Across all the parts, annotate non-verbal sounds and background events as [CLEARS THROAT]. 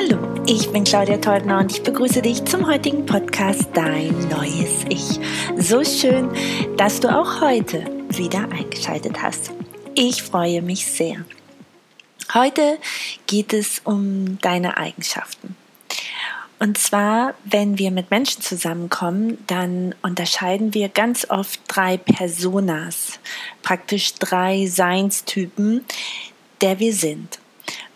Hallo, ich bin Claudia Teubner und ich begrüße dich zum heutigen Podcast Dein neues Ich. So schön, dass du auch heute wieder eingeschaltet hast. Ich freue mich sehr. Heute geht es um deine Eigenschaften. Und zwar, wenn wir mit Menschen zusammenkommen, dann unterscheiden wir ganz oft drei Personas, praktisch drei Seinstypen, der wir sind.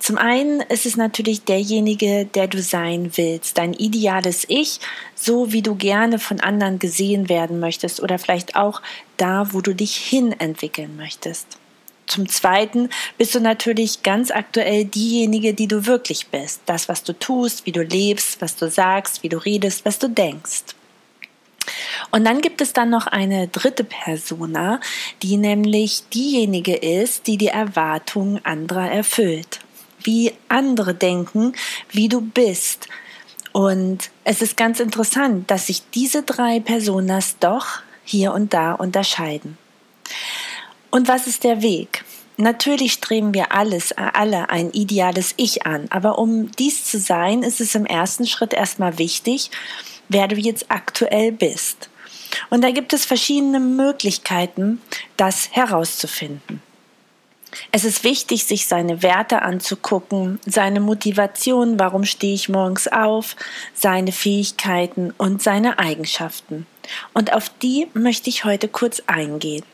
Zum einen ist es natürlich derjenige, der du sein willst, dein ideales Ich, so wie du gerne von anderen gesehen werden möchtest oder vielleicht auch da, wo du dich hin entwickeln möchtest. Zum Zweiten bist du natürlich ganz aktuell diejenige, die du wirklich bist. Das, was du tust, wie du lebst, was du sagst, wie du redest, was du denkst. Und dann gibt es dann noch eine dritte Persona, die nämlich diejenige ist, die die Erwartungen anderer erfüllt wie andere denken, wie du bist. Und es ist ganz interessant, dass sich diese drei Personas doch hier und da unterscheiden. Und was ist der Weg? Natürlich streben wir alles, alle ein ideales Ich an, aber um dies zu sein, ist es im ersten Schritt erstmal wichtig, wer du jetzt aktuell bist. Und da gibt es verschiedene Möglichkeiten, das herauszufinden. Es ist wichtig, sich seine Werte anzugucken, seine Motivation, warum stehe ich morgens auf, seine Fähigkeiten und seine Eigenschaften. Und auf die möchte ich heute kurz eingehen.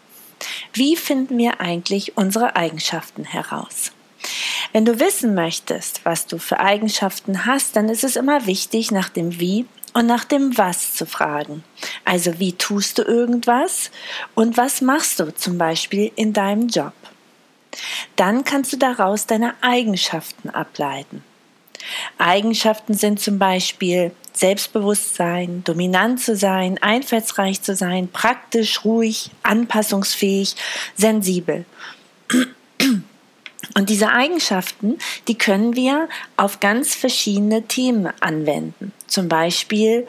Wie finden wir eigentlich unsere Eigenschaften heraus? Wenn du wissen möchtest, was du für Eigenschaften hast, dann ist es immer wichtig, nach dem Wie und nach dem Was zu fragen. Also wie tust du irgendwas und was machst du zum Beispiel in deinem Job? Dann kannst du daraus deine Eigenschaften ableiten. Eigenschaften sind zum Beispiel Selbstbewusstsein, dominant zu sein, einfallsreich zu sein, praktisch, ruhig, anpassungsfähig, sensibel. Und diese Eigenschaften, die können wir auf ganz verschiedene Themen anwenden. Zum Beispiel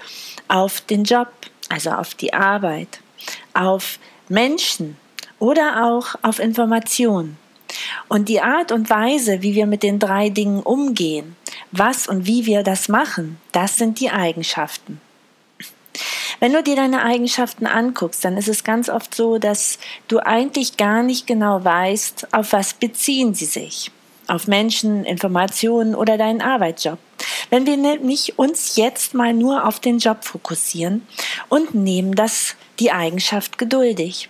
auf den Job, also auf die Arbeit, auf Menschen oder auch auf Informationen. Und die Art und Weise, wie wir mit den drei Dingen umgehen, was und wie wir das machen, das sind die Eigenschaften. Wenn du dir deine Eigenschaften anguckst, dann ist es ganz oft so, dass du eigentlich gar nicht genau weißt, auf was beziehen sie sich. Auf Menschen, Informationen oder deinen Arbeitsjob. Wenn wir nämlich uns jetzt mal nur auf den Job fokussieren und nehmen das die Eigenschaft geduldig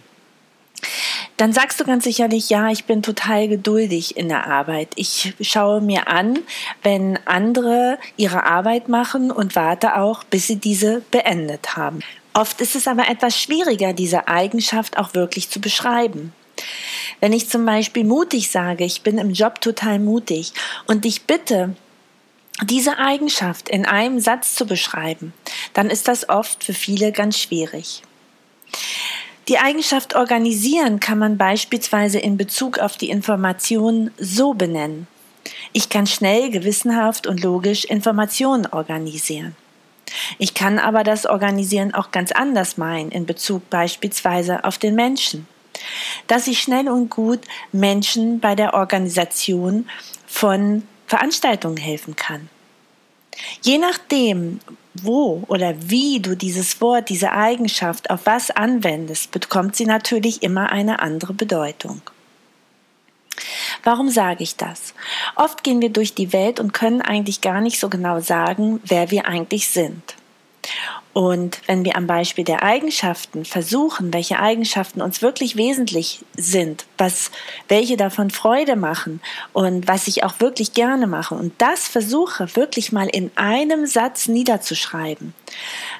dann sagst du ganz sicherlich, ja, ich bin total geduldig in der Arbeit. Ich schaue mir an, wenn andere ihre Arbeit machen und warte auch, bis sie diese beendet haben. Oft ist es aber etwas schwieriger, diese Eigenschaft auch wirklich zu beschreiben. Wenn ich zum Beispiel mutig sage, ich bin im Job total mutig und ich bitte, diese Eigenschaft in einem Satz zu beschreiben, dann ist das oft für viele ganz schwierig. Die Eigenschaft organisieren kann man beispielsweise in Bezug auf die Informationen so benennen. Ich kann schnell, gewissenhaft und logisch Informationen organisieren. Ich kann aber das Organisieren auch ganz anders meinen, in Bezug beispielsweise auf den Menschen. Dass ich schnell und gut Menschen bei der Organisation von Veranstaltungen helfen kann. Je nachdem, wo oder wie du dieses Wort, diese Eigenschaft auf was anwendest, bekommt sie natürlich immer eine andere Bedeutung. Warum sage ich das? Oft gehen wir durch die Welt und können eigentlich gar nicht so genau sagen, wer wir eigentlich sind. Und wenn wir am Beispiel der Eigenschaften versuchen, welche Eigenschaften uns wirklich wesentlich sind, was, welche davon Freude machen und was ich auch wirklich gerne mache und das versuche wirklich mal in einem Satz niederzuschreiben,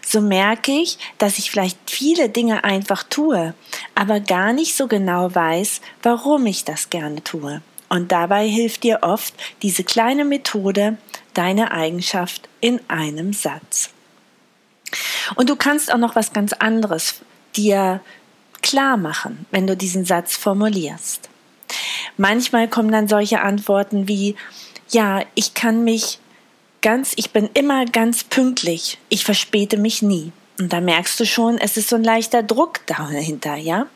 so merke ich, dass ich vielleicht viele Dinge einfach tue, aber gar nicht so genau weiß, warum ich das gerne tue. Und dabei hilft dir oft diese kleine Methode, deine Eigenschaft in einem Satz. Und du kannst auch noch was ganz anderes dir klar machen, wenn du diesen Satz formulierst. Manchmal kommen dann solche Antworten wie, ja, ich kann mich ganz, ich bin immer ganz pünktlich, ich verspäte mich nie. Und da merkst du schon, es ist so ein leichter Druck dahinter, ja.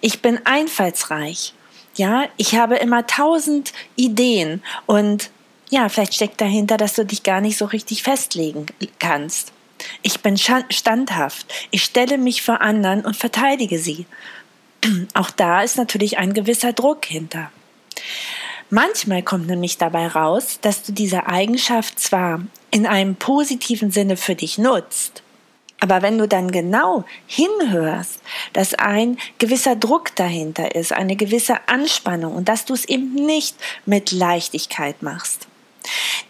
Ich bin einfallsreich, ja. Ich habe immer tausend Ideen und ja, vielleicht steckt dahinter, dass du dich gar nicht so richtig festlegen kannst. Ich bin standhaft. Ich stelle mich vor anderen und verteidige sie. [CLEARS THROAT] Auch da ist natürlich ein gewisser Druck hinter. Manchmal kommt nämlich dabei raus, dass du diese Eigenschaft zwar in einem positiven Sinne für dich nutzt, aber wenn du dann genau hinhörst, dass ein gewisser Druck dahinter ist, eine gewisse Anspannung und dass du es eben nicht mit Leichtigkeit machst.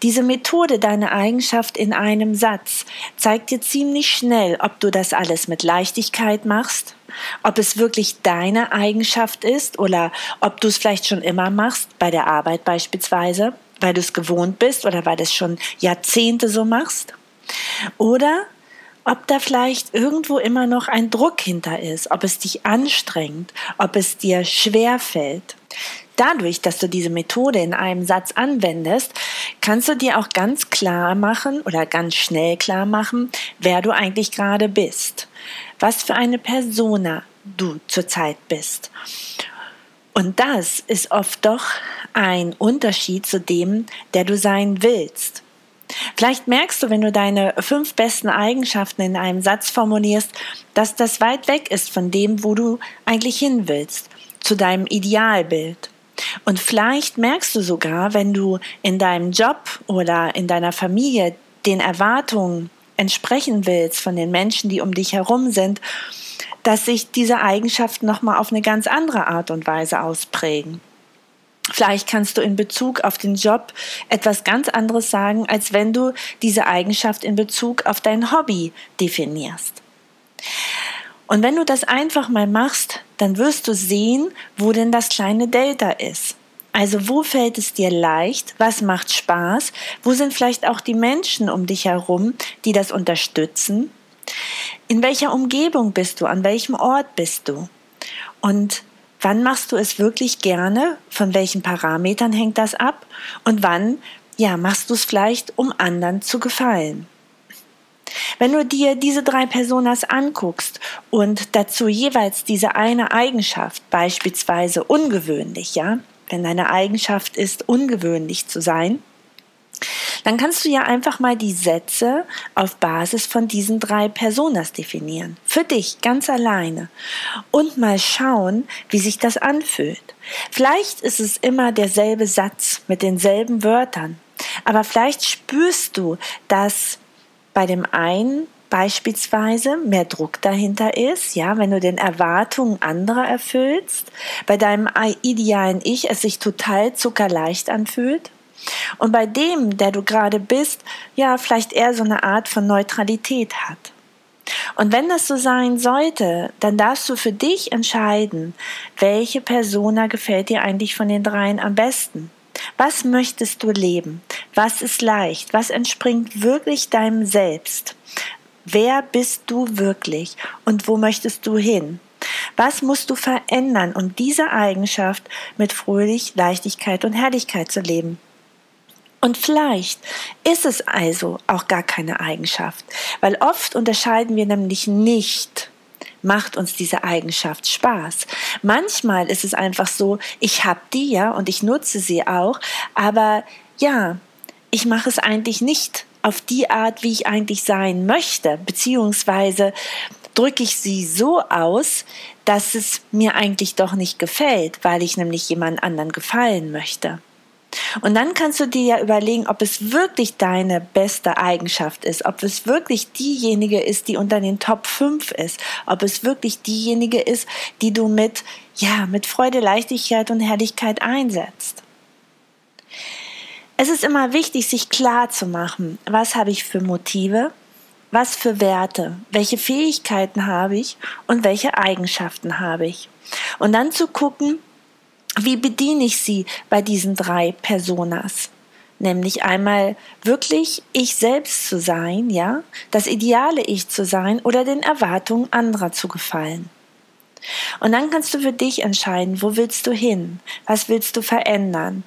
Diese Methode, deine Eigenschaft in einem Satz, zeigt dir ziemlich schnell, ob du das alles mit Leichtigkeit machst, ob es wirklich deine Eigenschaft ist oder ob du es vielleicht schon immer machst, bei der Arbeit beispielsweise, weil du es gewohnt bist oder weil du es schon Jahrzehnte so machst. Oder ob da vielleicht irgendwo immer noch ein Druck hinter ist, ob es dich anstrengt, ob es dir schwer fällt. Dadurch, dass du diese Methode in einem Satz anwendest, kannst du dir auch ganz klar machen oder ganz schnell klar machen, wer du eigentlich gerade bist, was für eine Persona du zurzeit bist. Und das ist oft doch ein Unterschied zu dem, der du sein willst. Vielleicht merkst du, wenn du deine fünf besten Eigenschaften in einem Satz formulierst, dass das weit weg ist von dem, wo du eigentlich hin willst, zu deinem Idealbild. Und vielleicht merkst du sogar, wenn du in deinem Job oder in deiner Familie den Erwartungen entsprechen willst von den Menschen, die um dich herum sind, dass sich diese Eigenschaften nochmal auf eine ganz andere Art und Weise ausprägen. Vielleicht kannst du in Bezug auf den Job etwas ganz anderes sagen, als wenn du diese Eigenschaft in Bezug auf dein Hobby definierst. Und wenn du das einfach mal machst, dann wirst du sehen, wo denn das kleine Delta ist. Also wo fällt es dir leicht? Was macht Spaß? Wo sind vielleicht auch die Menschen um dich herum, die das unterstützen? In welcher Umgebung bist du? An welchem Ort bist du? Und Wann machst du es wirklich gerne? Von welchen Parametern hängt das ab? Und wann, ja, machst du es vielleicht, um anderen zu gefallen? Wenn du dir diese drei Personas anguckst und dazu jeweils diese eine Eigenschaft, beispielsweise ungewöhnlich, ja, wenn deine Eigenschaft ist, ungewöhnlich zu sein, dann kannst du ja einfach mal die Sätze auf Basis von diesen drei Personas definieren. Für dich ganz alleine. Und mal schauen, wie sich das anfühlt. Vielleicht ist es immer derselbe Satz mit denselben Wörtern. Aber vielleicht spürst du, dass bei dem einen beispielsweise mehr Druck dahinter ist, ja, wenn du den Erwartungen anderer erfüllst, bei deinem idealen Ich es sich total zuckerleicht anfühlt und bei dem, der du gerade bist, ja, vielleicht eher so eine Art von Neutralität hat. Und wenn das so sein sollte, dann darfst du für dich entscheiden, welche Persona gefällt dir eigentlich von den dreien am besten. Was möchtest du leben? Was ist leicht? Was entspringt wirklich deinem Selbst? Wer bist du wirklich? Und wo möchtest du hin? Was musst du verändern, um diese Eigenschaft mit Fröhlich, Leichtigkeit und Herrlichkeit zu leben? Und vielleicht ist es also auch gar keine Eigenschaft, weil oft unterscheiden wir nämlich nicht, macht uns diese Eigenschaft Spaß. Manchmal ist es einfach so, ich habe die ja und ich nutze sie auch, aber ja, ich mache es eigentlich nicht auf die Art, wie ich eigentlich sein möchte, beziehungsweise drücke ich sie so aus, dass es mir eigentlich doch nicht gefällt, weil ich nämlich jemand anderen gefallen möchte. Und dann kannst du dir ja überlegen, ob es wirklich deine beste Eigenschaft ist, ob es wirklich diejenige ist, die unter den Top 5 ist, ob es wirklich diejenige ist, die du mit, ja, mit Freude, Leichtigkeit und Herrlichkeit einsetzt. Es ist immer wichtig, sich klar zu machen, was habe ich für Motive, was für Werte, welche Fähigkeiten habe ich und welche Eigenschaften habe ich. Und dann zu gucken, wie bediene ich sie bei diesen drei Personas? Nämlich einmal wirklich ich selbst zu sein, ja, das ideale Ich zu sein oder den Erwartungen anderer zu gefallen. Und dann kannst du für dich entscheiden, wo willst du hin? Was willst du verändern?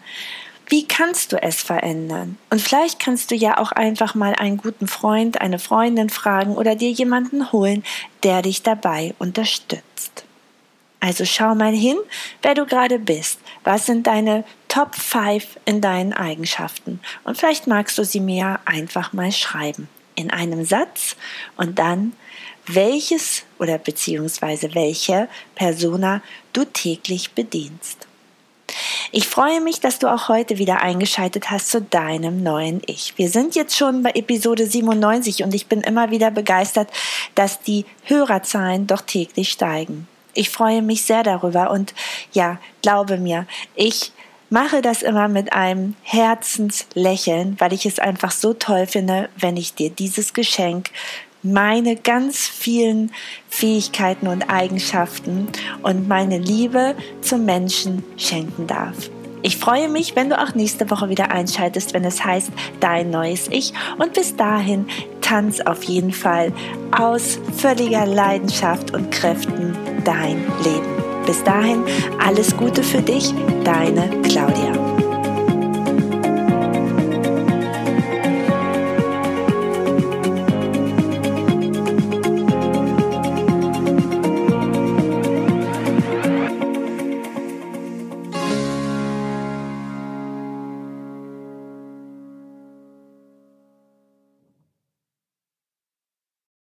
Wie kannst du es verändern? Und vielleicht kannst du ja auch einfach mal einen guten Freund, eine Freundin fragen oder dir jemanden holen, der dich dabei unterstützt. Also schau mal hin, wer du gerade bist. Was sind deine Top 5 in deinen Eigenschaften. Und vielleicht magst du sie mir einfach mal schreiben. In einem Satz und dann, welches oder beziehungsweise welche Persona du täglich bedienst. Ich freue mich, dass du auch heute wieder eingeschaltet hast zu deinem neuen Ich. Wir sind jetzt schon bei Episode 97 und ich bin immer wieder begeistert, dass die Hörerzahlen doch täglich steigen. Ich freue mich sehr darüber und ja, glaube mir, ich mache das immer mit einem Herzenslächeln, weil ich es einfach so toll finde, wenn ich dir dieses Geschenk meine ganz vielen Fähigkeiten und Eigenschaften und meine Liebe zum Menschen schenken darf. Ich freue mich, wenn du auch nächste Woche wieder einschaltest, wenn es heißt Dein neues Ich. Und bis dahin tanz auf jeden Fall aus völliger Leidenschaft und Kräften dein Leben. Bis dahin alles Gute für dich, deine Claudia.